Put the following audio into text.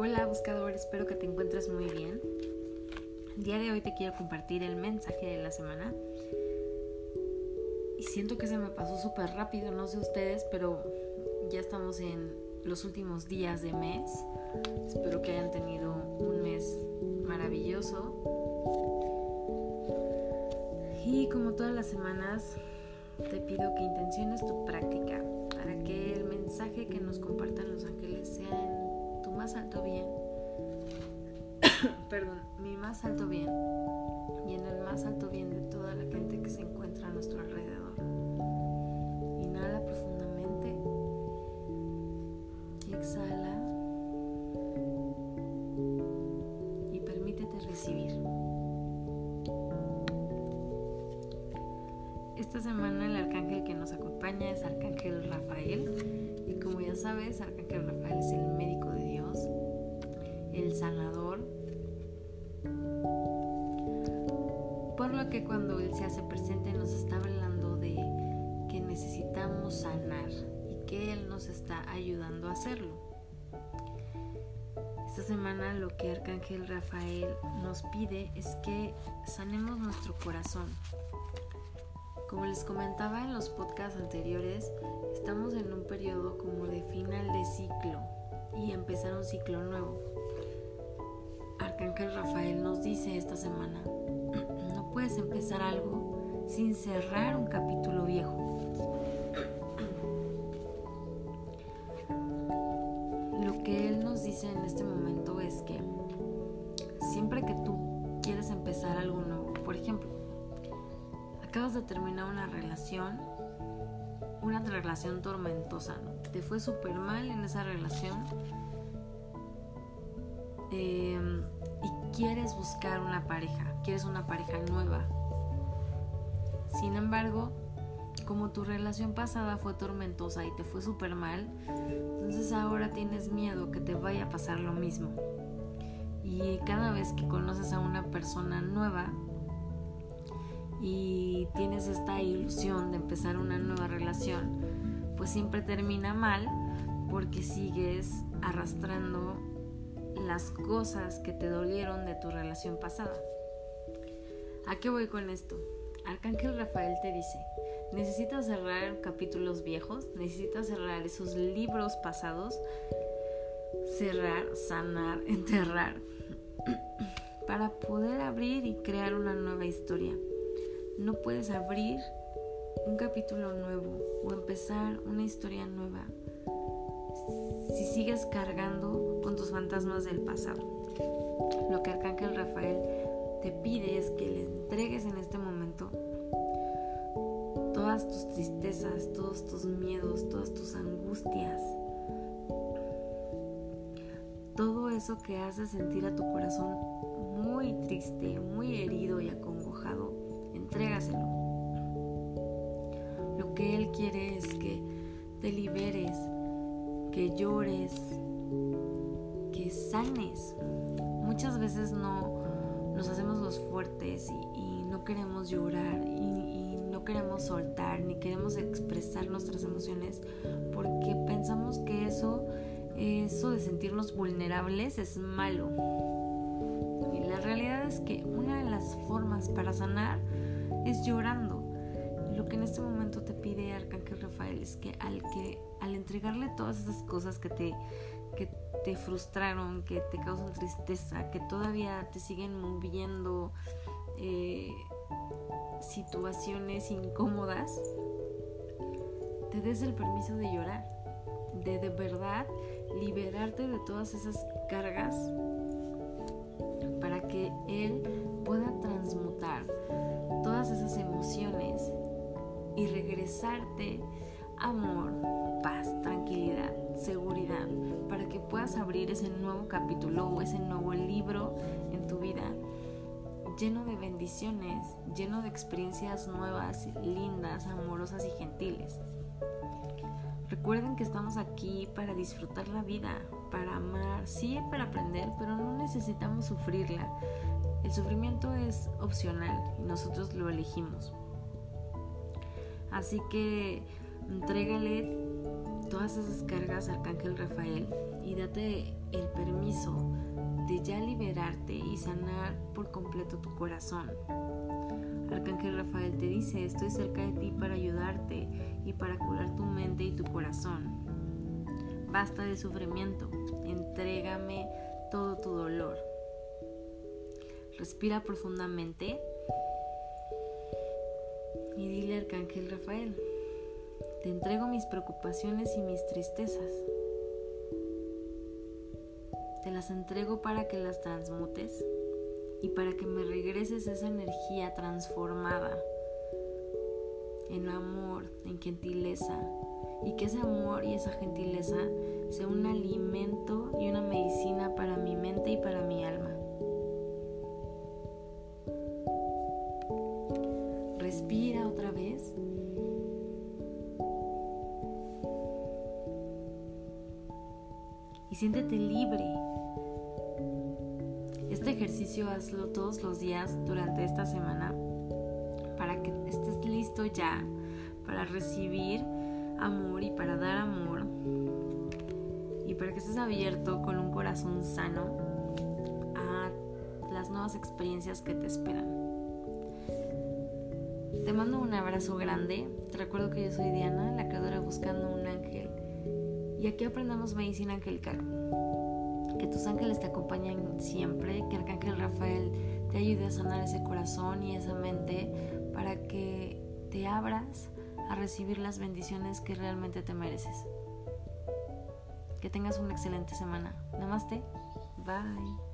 Hola buscador, espero que te encuentres muy bien. El día de hoy te quiero compartir el mensaje de la semana. Y siento que se me pasó súper rápido, no sé ustedes, pero ya estamos en los últimos días de mes. Espero que hayan tenido un mes maravilloso. Y como todas las semanas, te pido que intenciones tu práctica para que el mensaje que nos compartan los ángeles sea en más alto bien. Perdón, mi más alto bien y en el más alto bien de toda la gente que se encuentra a nuestro alrededor. Inhala profundamente exhala y permítete recibir. Esta semana el arcángel que nos acompaña es Arcángel Rafael y como ya sabes, Arcángel Rafael es el médico Que cuando Él se hace presente nos está hablando de que necesitamos sanar y que Él nos está ayudando a hacerlo. Esta semana lo que Arcángel Rafael nos pide es que sanemos nuestro corazón como les comentaba en los podcasts anteriores, estamos en un periodo como de final de ciclo y empezar un ciclo nuevo. Arcángel Rafael nos dice esta semana, puedes empezar algo sin cerrar un capítulo viejo. Lo que él nos dice en este momento es que siempre que tú quieres empezar algo nuevo, por ejemplo, acabas de terminar una relación, una relación tormentosa, ¿no? Te fue súper mal en esa relación eh, quieres buscar una pareja, quieres una pareja nueva. Sin embargo, como tu relación pasada fue tormentosa y te fue súper mal, entonces ahora tienes miedo que te vaya a pasar lo mismo. Y cada vez que conoces a una persona nueva, y tienes esta ilusión de empezar una nueva relación, pues siempre termina mal porque sigues arrastrando cosas que te dolieron de tu relación pasada. ¿A qué voy con esto? Arcángel Rafael te dice, necesitas cerrar capítulos viejos, necesitas cerrar esos libros pasados, cerrar, sanar, enterrar, para poder abrir y crear una nueva historia. No puedes abrir un capítulo nuevo o empezar una historia nueva si sigues cargando con tus fantasmas del pasado. Lo que Arcángel Rafael te pide es que le entregues en este momento todas tus tristezas, todos tus miedos, todas tus angustias, todo eso que hace sentir a tu corazón muy triste, muy herido y acongojado entrégaselo. Lo que Él quiere es que te liberes, que llores, que sanes. Muchas veces no nos hacemos los fuertes y, no queremos llorar y, no queremos soltar ni queremos expresar nuestras emociones porque pensamos que eso, eso de sentirnos vulnerables es malo. Y la realidad es que una de las formas para sanar es llorando. Lo que en este momento te pide Arcángel Rafael es que al, que, al entregarle todas esas cosas que te, que te frustraron, que te causan tristeza, que todavía te siguen moviendo eh, situaciones incómodas, te des el permiso de llorar, de de verdad liberarte de todas esas cargas para que Él pueda transmutar todas esas emociones y regresarte amor, paz, tranquilidad, seguridad, para que puedas abrir ese nuevo capítulo o ese nuevo libro en tu vida lleno de bendiciones, lleno de experiencias nuevas, lindas, amorosas y gentiles. Recuerden que estamos aquí para disfrutar la vida, para amar, sí, para aprender, pero no necesitamos sufrirla. El sufrimiento es opcional y nosotros lo elegimos. Así que entrégale todas esas cargas, Arcángel Rafael, y date el permiso de ya liberarte y sanar por completo tu corazón. Arcángel Rafael te dice, estoy cerca de ti para ayudarte y para curar tu mente y tu corazón. Basta de sufrimiento, entrégame todo tu dolor. Respira profundamente y dile Arcángel Rafael, te entrego mis preocupaciones y mis tristezas. Te las entrego para que las transmutes y para que me regreses esa energía transformada en amor, en gentileza, y que ese amor y esa gentileza sea un alimento y una medicina para mi Y siéntete libre. Este ejercicio hazlo todos los días durante esta semana para que estés listo ya para recibir amor y para dar amor y para que estés abierto con un corazón sano a las nuevas experiencias que te esperan. Te mando un abrazo grande. Te recuerdo que yo soy Diana, la creadora Buscando un. Y aquí aprendemos medicina angelical. Que tus ángeles te acompañen siempre, que Arcángel Rafael te ayude a sanar ese corazón y esa mente para que te abras a recibir las bendiciones que realmente te mereces. Que tengas una excelente semana. Namaste. Bye.